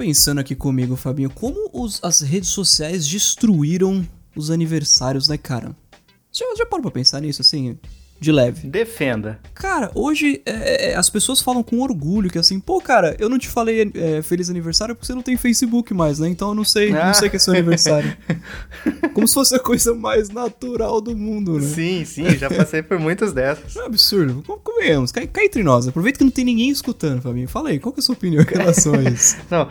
pensando aqui comigo, Fabinho, como os, as redes sociais destruíram os aniversários, né, cara? Já, já parou pra pensar nisso, assim? De leve. Defenda. Cara, hoje é, é, as pessoas falam com orgulho que assim, pô, cara, eu não te falei é, feliz aniversário porque você não tem Facebook mais, né? Então eu não sei, ah. não sei que é seu aniversário. Como se fosse a coisa mais natural do mundo, né? Sim, sim, já passei por muitas dessas. É um absurdo. Convenhamos, cai, cai entre nós. Aproveita que não tem ninguém escutando, Fabinho. Fala aí, qual que é a sua opinião em relação a isso? não,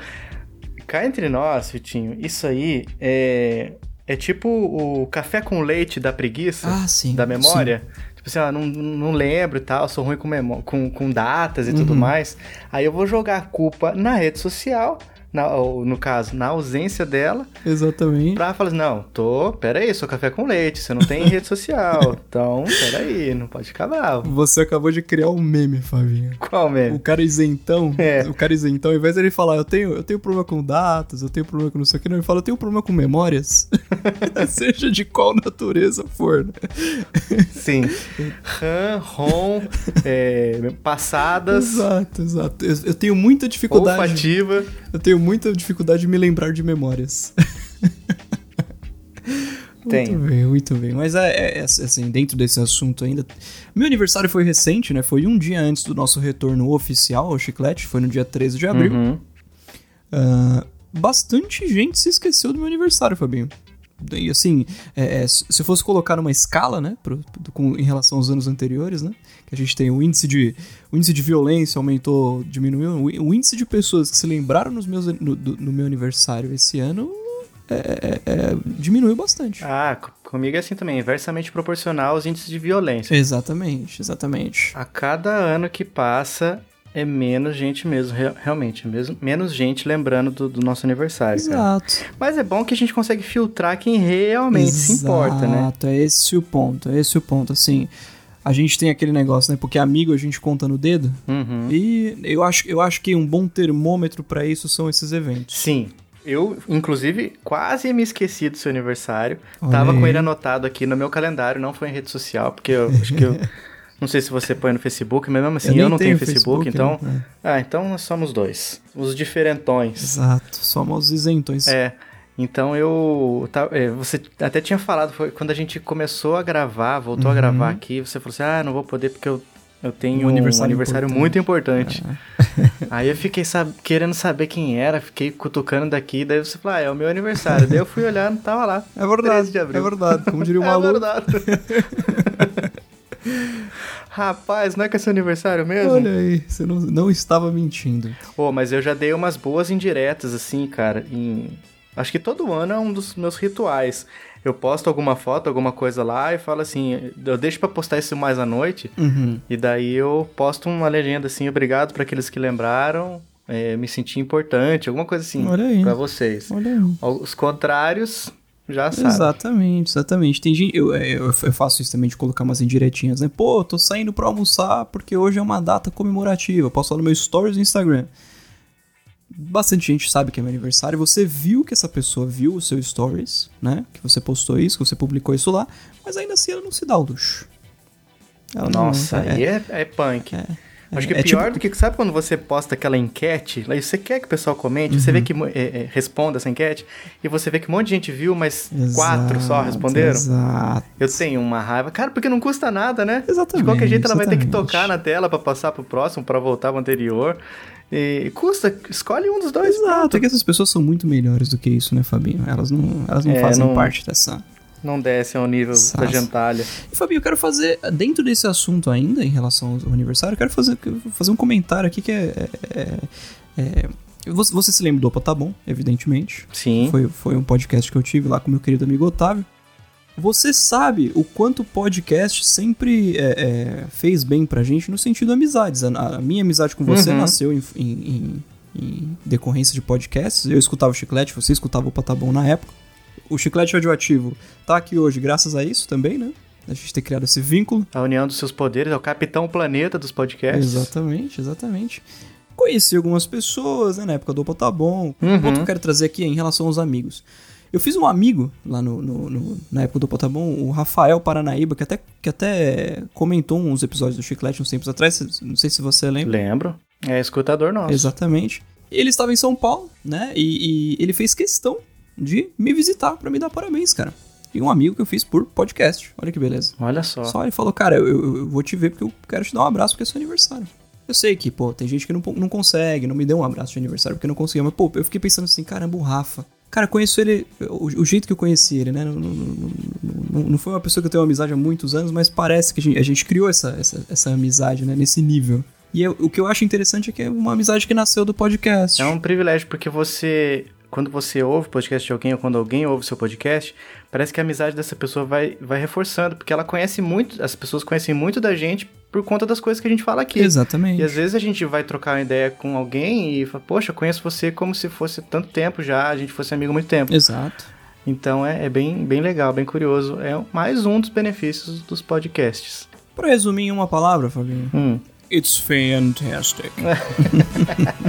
cá entre nós, Vitinho, isso aí é. É tipo o café com leite da preguiça, ah, sim, da memória. Sim. Tipo assim, ah, não, não lembro e tal, sou ruim com, com, com datas e uhum. tudo mais. Aí eu vou jogar a culpa na rede social na, no caso, na ausência dela. Exatamente. Pra falar assim, não, tô, peraí, sou café com leite, você não tem rede social, então, peraí, não pode ficar bravo. Você acabou de criar um meme, Fabinho. Qual meme? O cara isentão, é. o cara isentão, ao invés de ele falar, eu tenho, eu tenho problema com datas, eu tenho problema com não sei o que, não, ele fala, eu tenho problema com memórias, seja de qual natureza for, né? Sim. RAM, ROM, é, passadas. Exato, exato. Eu, eu tenho muita dificuldade. Olfativa. Eu tenho muita dificuldade de me lembrar de memórias. Tem. Muito bem, muito bem. Mas é, é, é, assim, dentro desse assunto ainda. Meu aniversário foi recente, né? Foi um dia antes do nosso retorno oficial ao Chiclete, foi no dia 13 de abril. Uhum. Uh, bastante gente se esqueceu do meu aniversário, Fabinho. E assim, é, é, se eu fosse colocar numa escala, né, pro, com, em relação aos anos anteriores, né, que a gente tem o índice de, o índice de violência aumentou, diminuiu, o, índice de pessoas que se lembraram nos meus, no, do, no meu aniversário esse ano é, é, é, diminuiu bastante. Ah, comigo é assim também, inversamente proporcional aos índices de violência. Exatamente, exatamente. A cada ano que passa, é menos gente mesmo, realmente. É mesmo, menos gente lembrando do, do nosso aniversário. Exato. Cara. Mas é bom que a gente consegue filtrar quem realmente Exato, se importa, né? Exato, é esse o ponto, é esse o ponto. Assim, a gente tem aquele negócio, né? Porque amigo a gente conta no dedo. Uhum. E eu acho, eu acho que um bom termômetro para isso são esses eventos. Sim. Eu, inclusive, quase me esqueci do seu aniversário. Olha Tava aí. com ele anotado aqui no meu calendário, não foi em rede social, porque eu acho que eu. Não sei se você põe no Facebook, mas mesmo assim eu, eu não tenho, tenho Facebook, Facebook, então. Né? Ah, então nós somos dois. Os diferentões. Exato, somos os isentões. É. Então eu. Tá, é, você até tinha falado, foi quando a gente começou a gravar, voltou uhum. a gravar aqui, você falou assim: ah, não vou poder porque eu, eu tenho um aniversário, um aniversário importante. muito importante. É. Aí eu fiquei sab querendo saber quem era, fiquei cutucando daqui, daí você falou: ah, é o meu aniversário. daí eu fui olhar, não tava lá. É verdade. É verdade, como diria o maluco. É verdade. Rapaz, não é que é seu aniversário mesmo? Olha aí, você não, não estava mentindo. Pô, oh, mas eu já dei umas boas indiretas, assim, cara. Em... Acho que todo ano é um dos meus rituais. Eu posto alguma foto, alguma coisa lá e falo assim, eu deixo para postar isso mais à noite. Uhum. E daí eu posto uma legenda assim, obrigado para aqueles que lembraram. É, me senti importante, alguma coisa assim para vocês. Olha aí. Os contrários, já sabe. Exatamente, exatamente. Tem gente, eu, eu, eu, faço isso também de colocar umas indiretinhas, né? Pô, tô saindo pra almoçar porque hoje é uma data comemorativa. Posso falar no meu stories do Instagram. Bastante gente sabe que é meu aniversário. Você viu que essa pessoa viu o seu stories, né? Que você postou isso, que você publicou isso lá, mas ainda assim ela não se dá o luxo. Ela Nossa, não, é, aí é, é punk. É. Acho que é, é pior tipo... do que, sabe quando você posta aquela enquete, aí você quer que o pessoal comente, uhum. você vê que é, é, responda essa enquete, e você vê que um monte de gente viu, mas exato, quatro só responderam. Exato. Eu tenho uma raiva. Cara, porque não custa nada, né? Exatamente. De qualquer jeito ela exatamente. vai ter que tocar na tela para passar pro próximo, para voltar pro anterior. E custa, escolhe um dos dois. Exato, é que essas pessoas são muito melhores do que isso, né, Fabinho? Elas não, elas não é, fazem não... parte dessa não desce ao nível Sassa. da gentalha. E Fabinho, eu quero fazer, dentro desse assunto ainda, em relação ao aniversário, eu quero fazer, fazer um comentário aqui que é. é, é você, você, se lembra do Opa Tá Bom, evidentemente. Sim. Foi, foi um podcast que eu tive lá com meu querido amigo Otávio. Você sabe o quanto o podcast sempre é, é, fez bem pra gente no sentido amizades. A, a minha amizade com você uhum. nasceu em, em, em, em, decorrência de podcasts. Eu escutava o Chiclete, você escutava o Tá Bom na época o chiclete radioativo tá aqui hoje graças a isso também, né? A gente ter criado esse vínculo. A união dos seus poderes, é o capitão planeta dos podcasts. Exatamente, exatamente. Conheci algumas pessoas, né, na época do Opa Tá Bom. Uhum. O ponto que eu quero trazer aqui é em relação aos amigos. Eu fiz um amigo lá no, no, no na época do Opa Tá Bom, o Rafael Paranaíba, que até, que até comentou uns episódios do Chiclete uns tempos atrás, não sei se você lembra. Lembro. É escutador nosso. Exatamente. Ele estava em São Paulo, né? E, e ele fez questão de me visitar para me dar parabéns, cara. E um amigo que eu fiz por podcast. Olha que beleza. Olha só. Só ele falou, cara, eu, eu, eu vou te ver porque eu quero te dar um abraço porque é seu aniversário. Eu sei que, pô, tem gente que não, não consegue, não me deu um abraço de aniversário porque não conseguiu. Mas, pô, eu fiquei pensando assim, caramba, o Rafa. Cara, conheço ele, o, o jeito que eu conheci ele, né? Não, não, não, não, foi uma pessoa que eu tenho uma amizade há muitos anos, mas parece que a gente, a gente criou essa, essa, essa amizade, né? Nesse nível. E eu, o que eu acho interessante é que é uma amizade que nasceu do podcast. É um privilégio, porque você quando você ouve o podcast de alguém ou quando alguém ouve o seu podcast, parece que a amizade dessa pessoa vai, vai reforçando, porque ela conhece muito, as pessoas conhecem muito da gente por conta das coisas que a gente fala aqui. Exatamente. E às vezes a gente vai trocar uma ideia com alguém e fala, poxa, eu conheço você como se fosse tanto tempo já, a gente fosse amigo há muito tempo. Exato. Então é, é bem, bem legal, bem curioso. É mais um dos benefícios dos podcasts. Para resumir em uma palavra, Fabinho. Hum. It's fantastic.